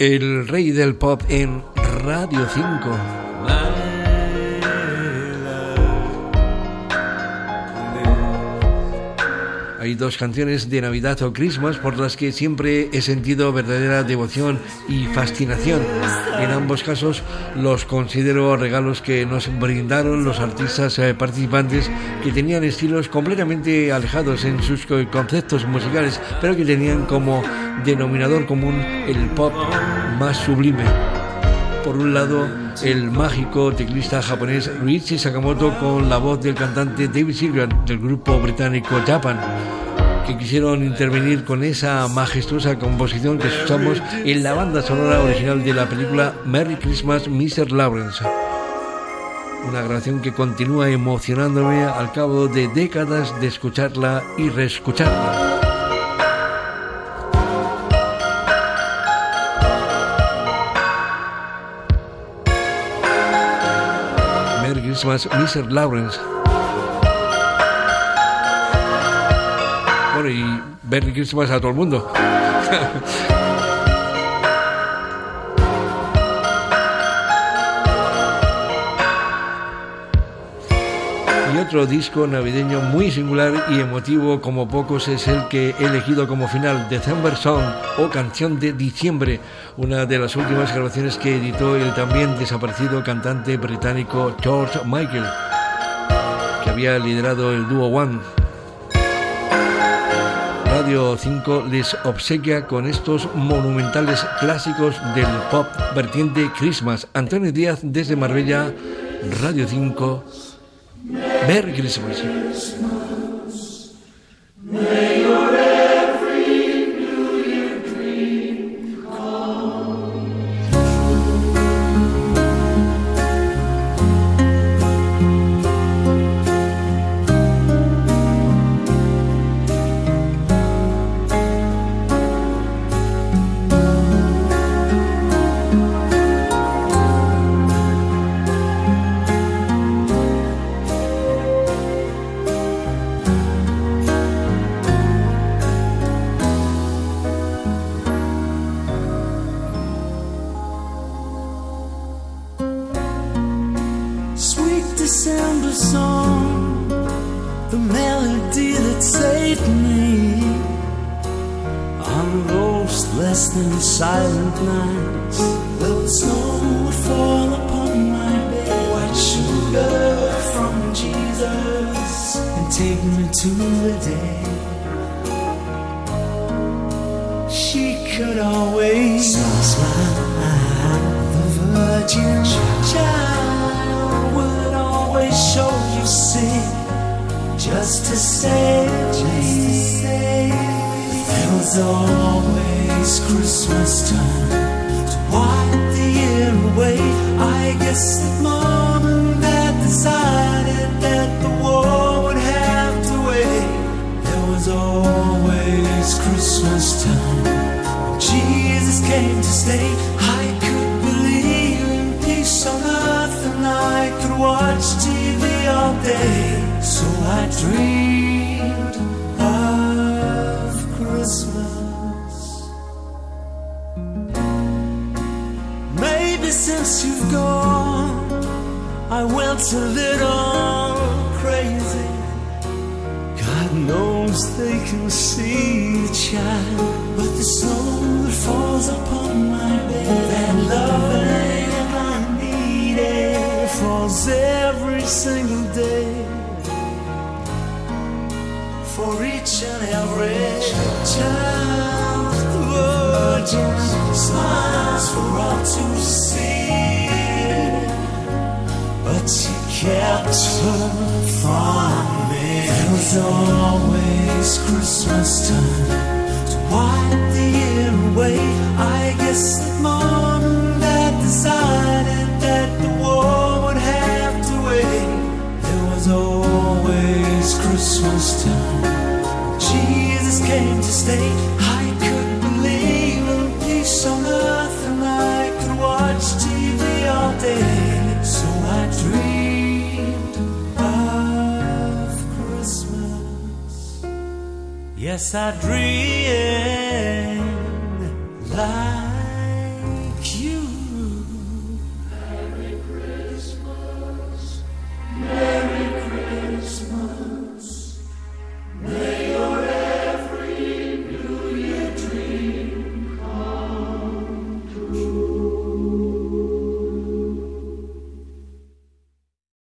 el rey del pop en Radio 5. Hay dos canciones de Navidad o Christmas por las que siempre he sentido verdadera devoción y fascinación. En ambos casos los considero regalos que nos brindaron los artistas eh, participantes que tenían estilos completamente alejados en sus conceptos musicales, pero que tenían como denominador común el pop más sublime. Por un lado, el mágico teclista japonés Ryuichi Sakamoto con la voz del cantante David Sylvian del grupo británico Japan, que quisieron intervenir con esa majestuosa composición que escuchamos en la banda sonora original de la película Merry Christmas, Mr. Lawrence. Una grabación que continúa emocionándome al cabo de décadas de escucharla y reescucharla. Christmas, Mr. Lawrence. Bueno, y Merry Christmas a todo el mundo. Y otro disco navideño muy singular y emotivo como pocos es el que he elegido como final, December Song o Canción de Diciembre, una de las últimas grabaciones que editó el también desaparecido cantante británico George Michael, que había liderado el dúo One. Radio 5 les obsequia con estos monumentales clásicos del pop vertiente Christmas. Antonio Díaz desde Marbella, Radio 5. Merry Christmas. December song, the melody that saved me on those less than silent nights. The snow would fall upon my bed, white sugar from Jesus, and take me to the day. She could always smile, Was always Christmas time to wipe the year away. I guess that mom and dad decided that the war would have to wait. There was always Christmas time when Jesus came to stay. I could believe in peace on earth and I could watch TV all day. So I dreamed of Christmas. Since you've gone, I went a little crazy. God knows they can see the child, but the snow that falls upon my bed, that loving I need it, falls every single day for each and every child. The Virgin smiles for all to see, kept her from me. There was always Christmas time to wipe the year away. I guess that mom dad decided that the war would have to wait. There was always Christmas time. Jesus came to stay. Yes, I dreamed like